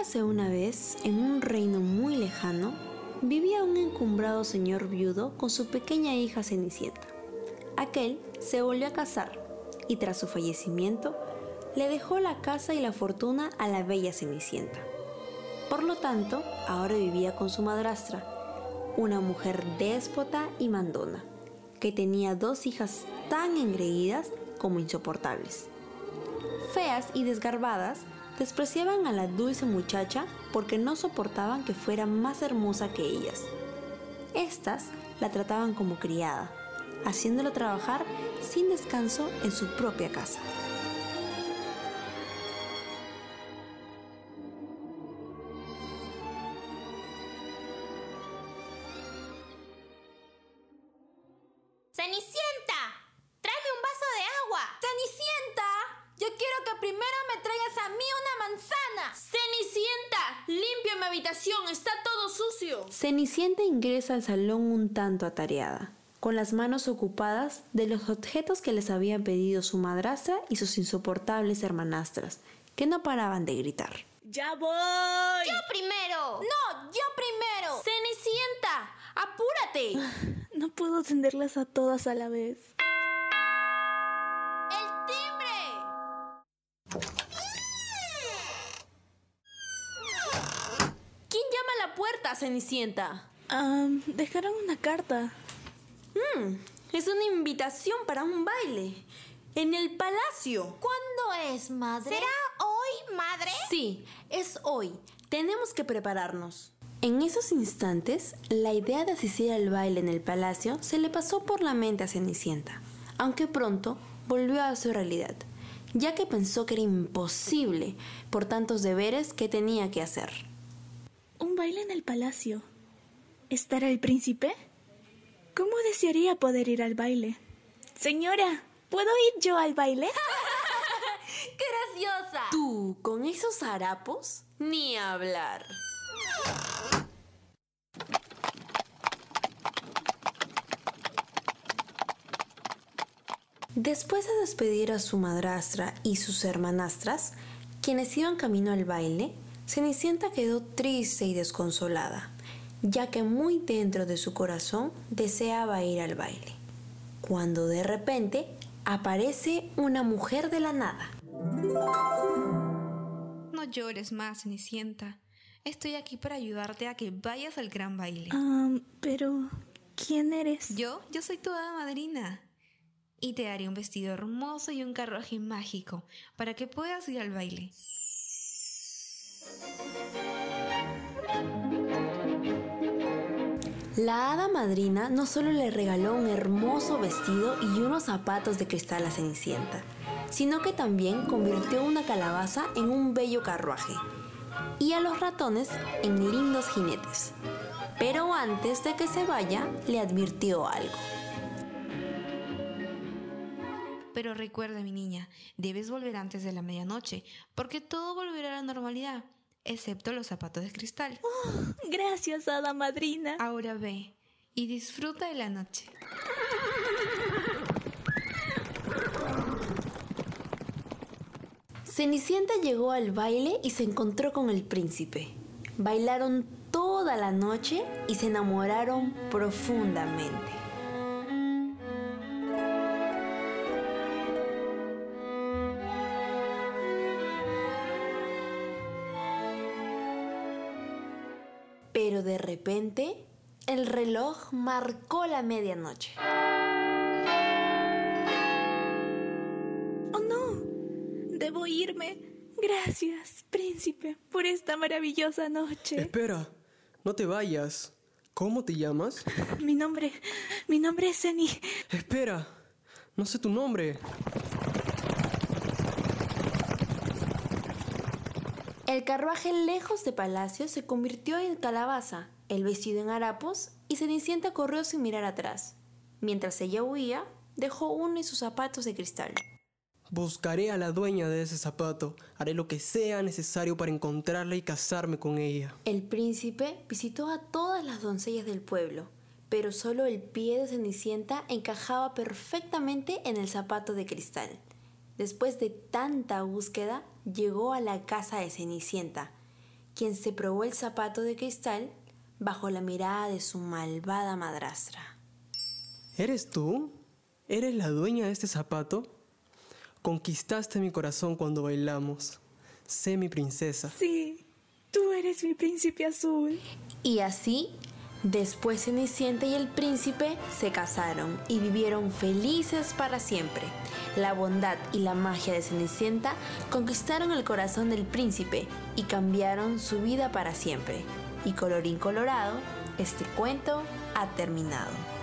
Érase una vez, en un reino muy lejano, vivía un encumbrado señor viudo con su pequeña hija Cenicienta. Aquel se volvió a casar y tras su fallecimiento le dejó la casa y la fortuna a la bella Cenicienta. Por lo tanto, ahora vivía con su madrastra, una mujer déspota y mandona, que tenía dos hijas tan engreídas como insoportables. Feas y desgarbadas, despreciaban a la dulce muchacha porque no soportaban que fuera más hermosa que ellas. Estas la trataban como criada, haciéndola trabajar sin descanso en su propia casa. ¡Cenicienta! ¡Tráeme un vaso de agua! ¡Cenicienta! Yo quiero que primero me traigas a mí una manzana. ¡Cenicienta! ¡Limpia mi habitación! ¡Está todo sucio! Cenicienta ingresa al salón un tanto atareada, con las manos ocupadas de los objetos que les habían pedido su madrastra y sus insoportables hermanastras, que no paraban de gritar. ¡Ya voy! ¡Yo primero! No, yo primero. ¡Cenicienta! ¡Apúrate! No puedo atenderlas a todas a la vez. Cenicienta? Ah, dejaron una carta. Mm, es una invitación para un baile. En el palacio. ¿Cuándo es, madre? ¿Será hoy, madre? Sí, es hoy. Tenemos que prepararnos. En esos instantes, la idea de asistir al baile en el palacio se le pasó por la mente a Cenicienta, aunque pronto volvió a su realidad, ya que pensó que era imposible por tantos deberes que tenía que hacer. Un baile en el palacio. ¿Estará el príncipe? ¿Cómo desearía poder ir al baile? Señora, ¿puedo ir yo al baile? ¡Qué graciosa! Tú, con esos harapos, ni hablar. Después de despedir a su madrastra y sus hermanastras, quienes iban camino al baile, Cenicienta quedó triste y desconsolada, ya que muy dentro de su corazón deseaba ir al baile. Cuando de repente aparece una mujer de la nada. No llores más, Cenicienta. Estoy aquí para ayudarte a que vayas al gran baile. Ah, pero... ¿Quién eres? Yo, yo soy tu hada madrina. Y te haré un vestido hermoso y un carruaje mágico para que puedas ir al baile. La hada madrina no solo le regaló un hermoso vestido y unos zapatos de cristal a Cenicienta, sino que también convirtió una calabaza en un bello carruaje y a los ratones en lindos jinetes. Pero antes de que se vaya, le advirtió algo. Pero recuerda, mi niña, debes volver antes de la medianoche, porque todo volverá a la normalidad, excepto los zapatos de cristal. Gracias, hada madrina. Ahora ve y disfruta de la noche. Cenicienta llegó al baile y se encontró con el príncipe. Bailaron toda la noche y se enamoraron profundamente. Pero de repente, el reloj marcó la medianoche. ¡Oh, no! Debo irme. Gracias, príncipe, por esta maravillosa noche. Espera, no te vayas. ¿Cómo te llamas? Mi nombre... Mi nombre es Ceni. Espera, no sé tu nombre. El carruaje lejos de palacio se convirtió en calabaza, el vestido en harapos y Cenicienta corrió sin mirar atrás. Mientras ella huía, dejó uno y sus zapatos de cristal. Buscaré a la dueña de ese zapato. Haré lo que sea necesario para encontrarla y casarme con ella. El príncipe visitó a todas las doncellas del pueblo, pero solo el pie de Cenicienta encajaba perfectamente en el zapato de cristal. Después de tanta búsqueda, llegó a la casa de Cenicienta quien se probó el zapato de cristal bajo la mirada de su malvada madrastra. ¿Eres tú? ¿Eres la dueña de este zapato? Conquistaste mi corazón cuando bailamos. Sé mi princesa. Sí, tú eres mi príncipe azul. Y así, después Cenicienta y el príncipe se casaron y vivieron felices para siempre. La bondad y la magia de Cenicienta conquistaron el corazón del príncipe y cambiaron su vida para siempre. Y colorín colorado, este cuento ha terminado.